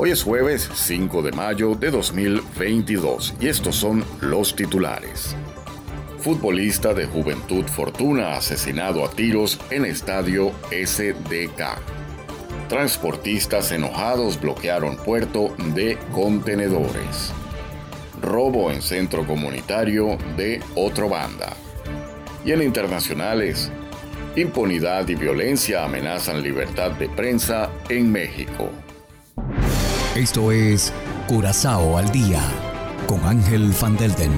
Hoy es jueves 5 de mayo de 2022 y estos son los titulares. Futbolista de Juventud Fortuna asesinado a tiros en estadio SDK. Transportistas enojados bloquearon puerto de contenedores. Robo en centro comunitario de otro banda. Y en internacionales, impunidad y violencia amenazan libertad de prensa en México. Esto es Curazao al día con Ángel Van Delden.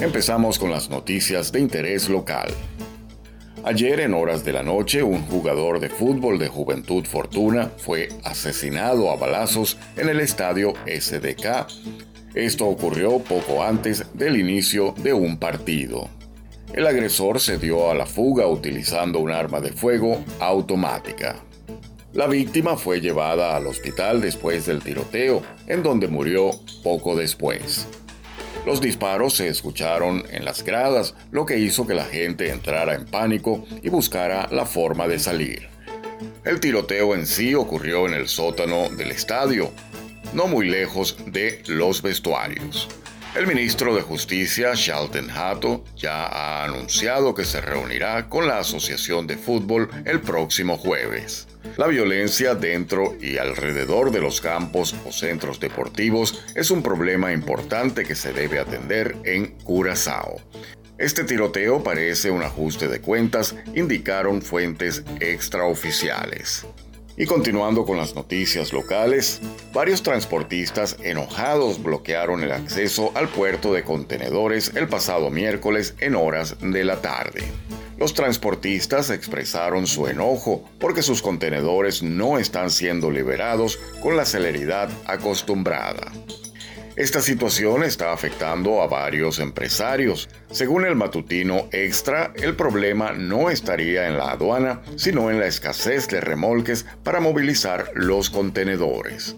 Empezamos con las noticias de interés local. Ayer en horas de la noche, un jugador de fútbol de Juventud Fortuna fue asesinado a balazos en el estadio SDK. Esto ocurrió poco antes del inicio de un partido. El agresor se dio a la fuga utilizando un arma de fuego automática. La víctima fue llevada al hospital después del tiroteo, en donde murió poco después. Los disparos se escucharon en las gradas, lo que hizo que la gente entrara en pánico y buscara la forma de salir. El tiroteo en sí ocurrió en el sótano del estadio, no muy lejos de los vestuarios. El ministro de Justicia, Shalten Hato, ya ha anunciado que se reunirá con la Asociación de Fútbol el próximo jueves. La violencia dentro y alrededor de los campos o centros deportivos es un problema importante que se debe atender en Curazao. Este tiroteo parece un ajuste de cuentas, indicaron fuentes extraoficiales. Y continuando con las noticias locales, varios transportistas enojados bloquearon el acceso al puerto de contenedores el pasado miércoles en horas de la tarde. Los transportistas expresaron su enojo porque sus contenedores no están siendo liberados con la celeridad acostumbrada. Esta situación está afectando a varios empresarios. Según el matutino Extra, el problema no estaría en la aduana, sino en la escasez de remolques para movilizar los contenedores.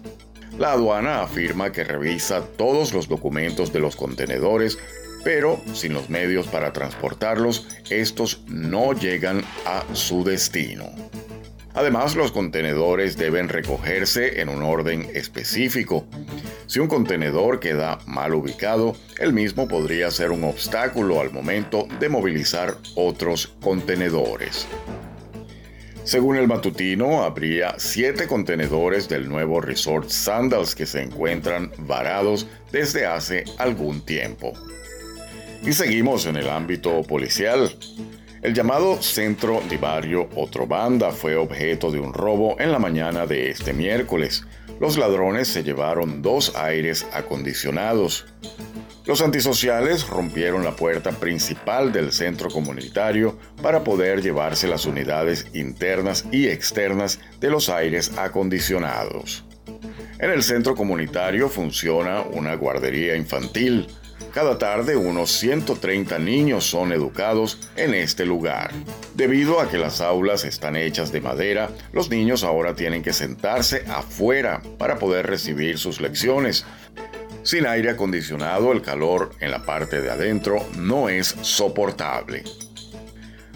La aduana afirma que revisa todos los documentos de los contenedores, pero sin los medios para transportarlos, estos no llegan a su destino. Además, los contenedores deben recogerse en un orden específico. Si un contenedor queda mal ubicado, el mismo podría ser un obstáculo al momento de movilizar otros contenedores. Según el matutino, habría siete contenedores del nuevo resort Sandals que se encuentran varados desde hace algún tiempo. Y seguimos en el ámbito policial. El llamado Centro de Barrio Otrobanda fue objeto de un robo en la mañana de este miércoles. Los ladrones se llevaron dos aires acondicionados. Los antisociales rompieron la puerta principal del centro comunitario para poder llevarse las unidades internas y externas de los aires acondicionados. En el centro comunitario funciona una guardería infantil, cada tarde unos 130 niños son educados en este lugar. Debido a que las aulas están hechas de madera, los niños ahora tienen que sentarse afuera para poder recibir sus lecciones. Sin aire acondicionado, el calor en la parte de adentro no es soportable.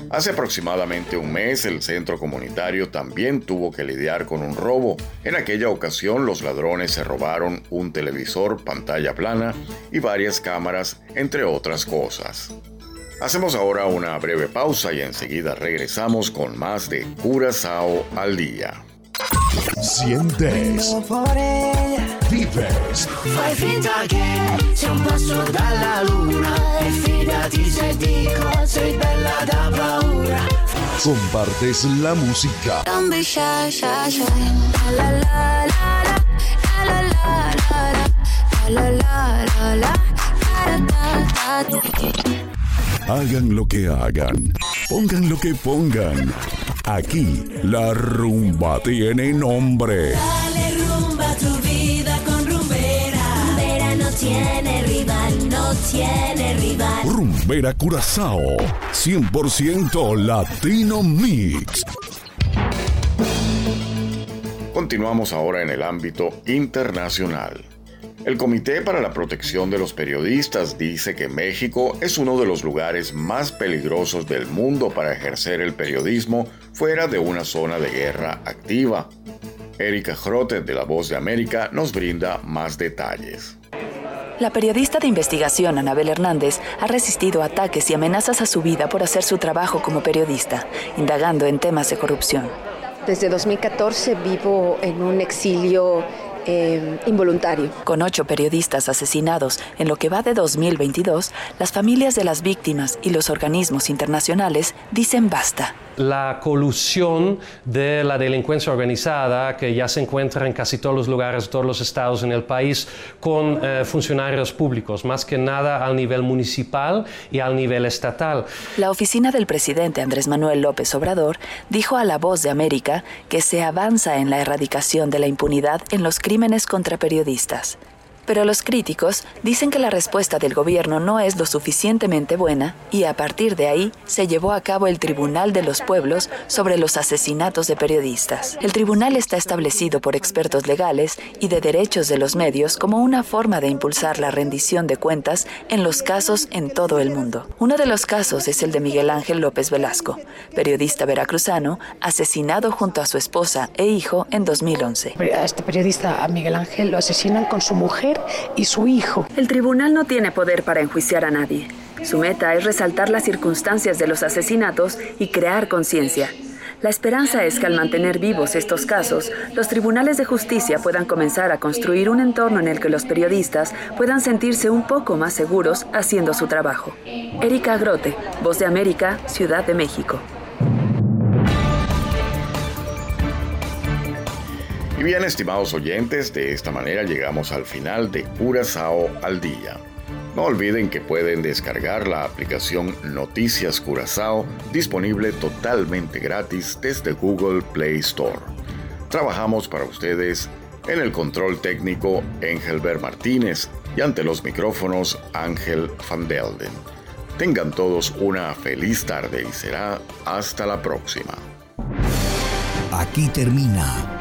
Hace aproximadamente un mes el centro comunitario también tuvo que lidiar con un robo. En aquella ocasión los ladrones se robaron un televisor pantalla plana y varias cámaras, entre otras cosas. Hacemos ahora una breve pausa y enseguida regresamos con más de Curazao al día. Sientes. Vives. Fai finta che sia un passo dalla luna e fidati se dico sei bella da paura. Compartes la música. Don't be shy, shy, shy. La la la la la la la la la la la la la la la la Hagan lo que hagan. Pongan lo que pongan. Aquí la rumba tiene nombre. Dale rumba tu vida. Tiene rival. Rumbera Curazao, 100% Latino Mix. Continuamos ahora en el ámbito internacional. El Comité para la Protección de los Periodistas dice que México es uno de los lugares más peligrosos del mundo para ejercer el periodismo fuera de una zona de guerra activa. Erika Grote de La Voz de América nos brinda más detalles. La periodista de investigación Anabel Hernández ha resistido ataques y amenazas a su vida por hacer su trabajo como periodista, indagando en temas de corrupción. Desde 2014 vivo en un exilio eh, involuntario. Con ocho periodistas asesinados en lo que va de 2022, las familias de las víctimas y los organismos internacionales dicen basta la colusión de la delincuencia organizada que ya se encuentra en casi todos los lugares, todos los estados en el país, con eh, funcionarios públicos, más que nada al nivel municipal y al nivel estatal. La oficina del presidente Andrés Manuel López Obrador dijo a La Voz de América que se avanza en la erradicación de la impunidad en los crímenes contra periodistas. Pero los críticos dicen que la respuesta del gobierno no es lo suficientemente buena y a partir de ahí se llevó a cabo el Tribunal de los Pueblos sobre los asesinatos de periodistas. El tribunal está establecido por expertos legales y de derechos de los medios como una forma de impulsar la rendición de cuentas en los casos en todo el mundo. Uno de los casos es el de Miguel Ángel López Velasco, periodista veracruzano, asesinado junto a su esposa e hijo en 2011. A este periodista, a Miguel Ángel, lo asesinan con su y su hijo. El tribunal no tiene poder para enjuiciar a nadie. Su meta es resaltar las circunstancias de los asesinatos y crear conciencia. La esperanza es que al mantener vivos estos casos, los tribunales de justicia puedan comenzar a construir un entorno en el que los periodistas puedan sentirse un poco más seguros haciendo su trabajo. Erika Grote, Voz de América, Ciudad de México. Y bien, estimados oyentes, de esta manera llegamos al final de Curazao al Día. No olviden que pueden descargar la aplicación Noticias Curazao, disponible totalmente gratis desde Google Play Store. Trabajamos para ustedes en el control técnico Engelbert Martínez y ante los micrófonos Ángel Van Delden. Tengan todos una feliz tarde y será hasta la próxima. Aquí termina